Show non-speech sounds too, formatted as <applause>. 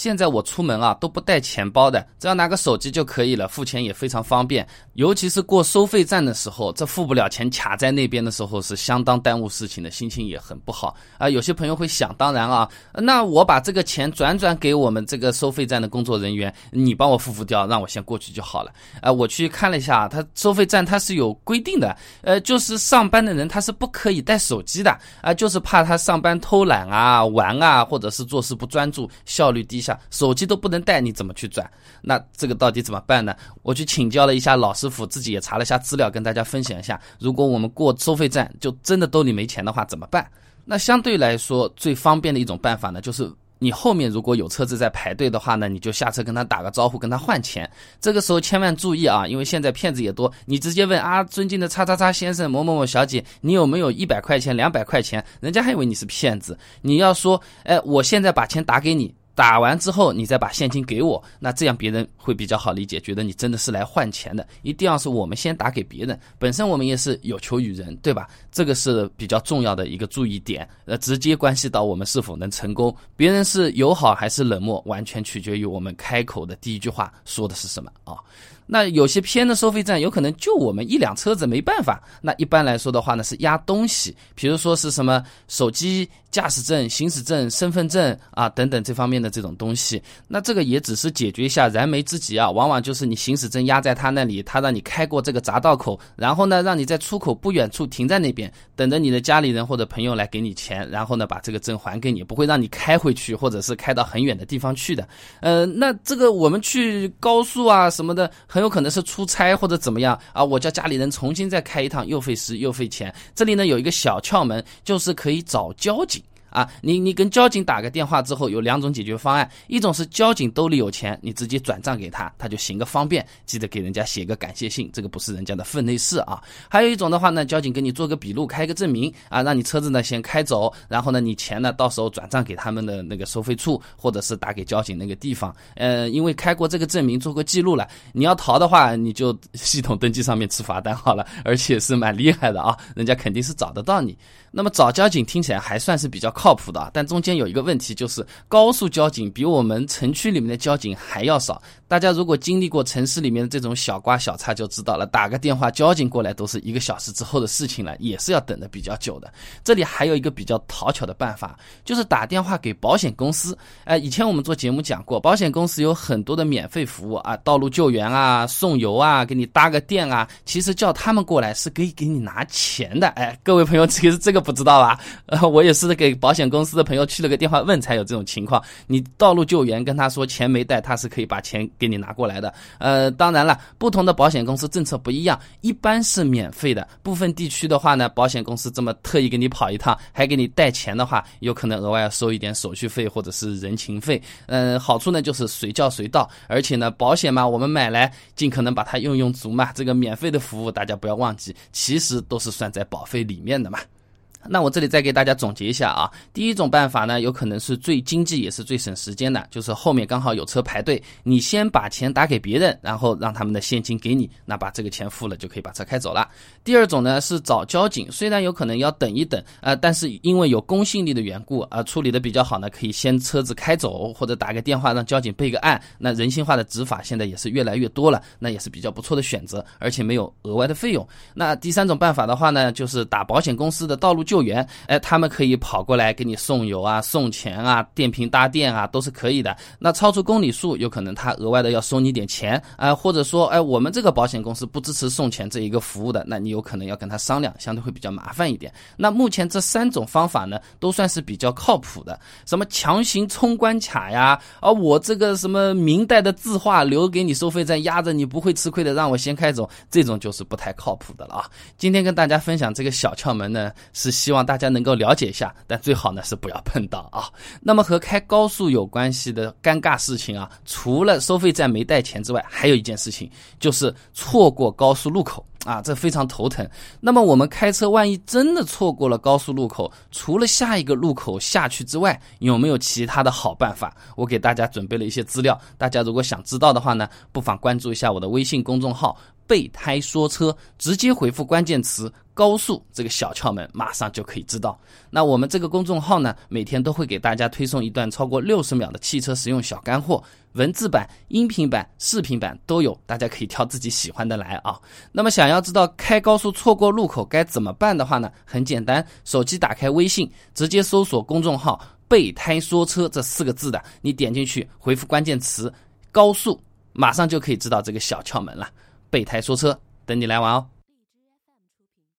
现在我出门啊都不带钱包的，只要拿个手机就可以了，付钱也非常方便。尤其是过收费站的时候，这付不了钱卡在那边的时候是相当耽误事情的，心情也很不好啊。有些朋友会想当然啊，那我把这个钱转转给我们这个收费站的工作人员，你帮我付付掉，让我先过去就好了。啊，我去看了一下，他收费站他是有规定的，呃，就是上班的人他是不可以带手机的啊，就是怕他上班偷懒啊、玩啊，或者是做事不专注，效率低。下手机都不能带，你怎么去转？那这个到底怎么办呢？我去请教了一下老师傅，自己也查了一下资料，跟大家分享一下。如果我们过收费站，就真的兜里没钱的话，怎么办？那相对来说最方便的一种办法呢，就是你后面如果有车子在排队的话呢，你就下车跟他打个招呼，跟他换钱。这个时候千万注意啊，因为现在骗子也多，你直接问啊，尊敬的叉叉叉先生、某某某小姐，你有没有一百块钱、两百块钱？人家还以为你是骗子。你要说，哎，我现在把钱打给你。打完之后，你再把现金给我，那这样别人会比较好理解，觉得你真的是来换钱的。一定要是我们先打给别人，本身我们也是有求于人，对吧？这个是比较重要的一个注意点，呃，直接关系到我们是否能成功。别人是友好还是冷漠，完全取决于我们开口的第一句话说的是什么啊。那有些偏的收费站，有可能就我们一辆车子没办法。那一般来说的话呢，是压东西，比如说是什么手机、驾驶证、行驶证、身份证啊等等这方面的这种东西。那这个也只是解决一下燃眉之急啊，往往就是你行驶证压在他那里，他让你开过这个匝道口，然后呢，让你在出口不远处停在那边，等着你的家里人或者朋友来给你钱，然后呢把这个证还给你，不会让你开回去或者是开到很远的地方去的。呃，那这个我们去高速啊什么的很。很有可能是出差或者怎么样啊，我叫家里人重新再开一趟，又费时又费钱。这里呢有一个小窍门，就是可以找交警。啊，你你跟交警打个电话之后，有两种解决方案，一种是交警兜里有钱，你直接转账给他，他就行个方便，记得给人家写个感谢信，这个不是人家的分内事啊。还有一种的话呢，交警给你做个笔录，开个证明啊，让你车子呢先开走，然后呢你钱呢到时候转账给他们的那个收费处，或者是打给交警那个地方。呃，因为开过这个证明，做过记录了，你要逃的话，你就 <laughs> 系统登记上面吃罚单好了，而且是蛮厉害的啊，人家肯定是找得到你。那么找交警听起来还算是比较靠谱的，但中间有一个问题，就是高速交警比我们城区里面的交警还要少。大家如果经历过城市里面的这种小刮小擦，就知道了，打个电话交警过来都是一个小时之后的事情了，也是要等的比较久的。这里还有一个比较讨巧的办法，就是打电话给保险公司。哎，以前我们做节目讲过，保险公司有很多的免费服务啊，道路救援啊，送油啊，给你搭个电啊，其实叫他们过来是可以给你拿钱的。哎，各位朋友，其实这个。不知道吧？呃，<laughs> 我也是给保险公司的朋友去了个电话问，才有这种情况。你道路救援跟他说钱没带，他是可以把钱给你拿过来的。呃，当然了，不同的保险公司政策不一样，一般是免费的。部分地区的话呢，保险公司这么特意给你跑一趟，还给你带钱的话，有可能额外要收一点手续费或者是人情费。嗯，好处呢就是随叫随到，而且呢，保险嘛，我们买来尽可能把它用用足嘛。这个免费的服务大家不要忘记，其实都是算在保费里面的嘛。那我这里再给大家总结一下啊，第一种办法呢，有可能是最经济也是最省时间的，就是后面刚好有车排队，你先把钱打给别人，然后让他们的现金给你，那把这个钱付了就可以把车开走了。第二种呢是找交警，虽然有可能要等一等啊，但是因为有公信力的缘故啊，处理的比较好呢，可以先车子开走，或者打个电话让交警备个案。那人性化的执法现在也是越来越多了，那也是比较不错的选择，而且没有额外的费用。那第三种办法的话呢，就是打保险公司的道路。救援，哎，他们可以跑过来给你送油啊、送钱啊、电瓶搭电啊，都是可以的。那超出公里数，有可能他额外的要收你点钱啊，或者说，哎，我们这个保险公司不支持送钱这一个服务的，那你有可能要跟他商量，相对会比较麻烦一点。那目前这三种方法呢，都算是比较靠谱的。什么强行冲关卡呀，啊，我这个什么明代的字画留给你收费站压着你不会吃亏的，让我先开走，这种就是不太靠谱的了啊。今天跟大家分享这个小窍门呢，是。希望大家能够了解一下，但最好呢是不要碰到啊。那么和开高速有关系的尴尬事情啊，除了收费站没带钱之外，还有一件事情就是错过高速路口啊，这非常头疼。那么我们开车万一真的错过了高速路口，除了下一个路口下去之外，有没有其他的好办法？我给大家准备了一些资料，大家如果想知道的话呢，不妨关注一下我的微信公众号。备胎说车，直接回复关键词“高速”这个小窍门，马上就可以知道。那我们这个公众号呢，每天都会给大家推送一段超过六十秒的汽车实用小干货，文字版、音频版、视频版都有，大家可以挑自己喜欢的来啊。那么想要知道开高速错过路口该怎么办的话呢，很简单，手机打开微信，直接搜索公众号“备胎说车”这四个字的，你点进去回复关键词“高速”，马上就可以知道这个小窍门了。备胎说车，等你来玩哦。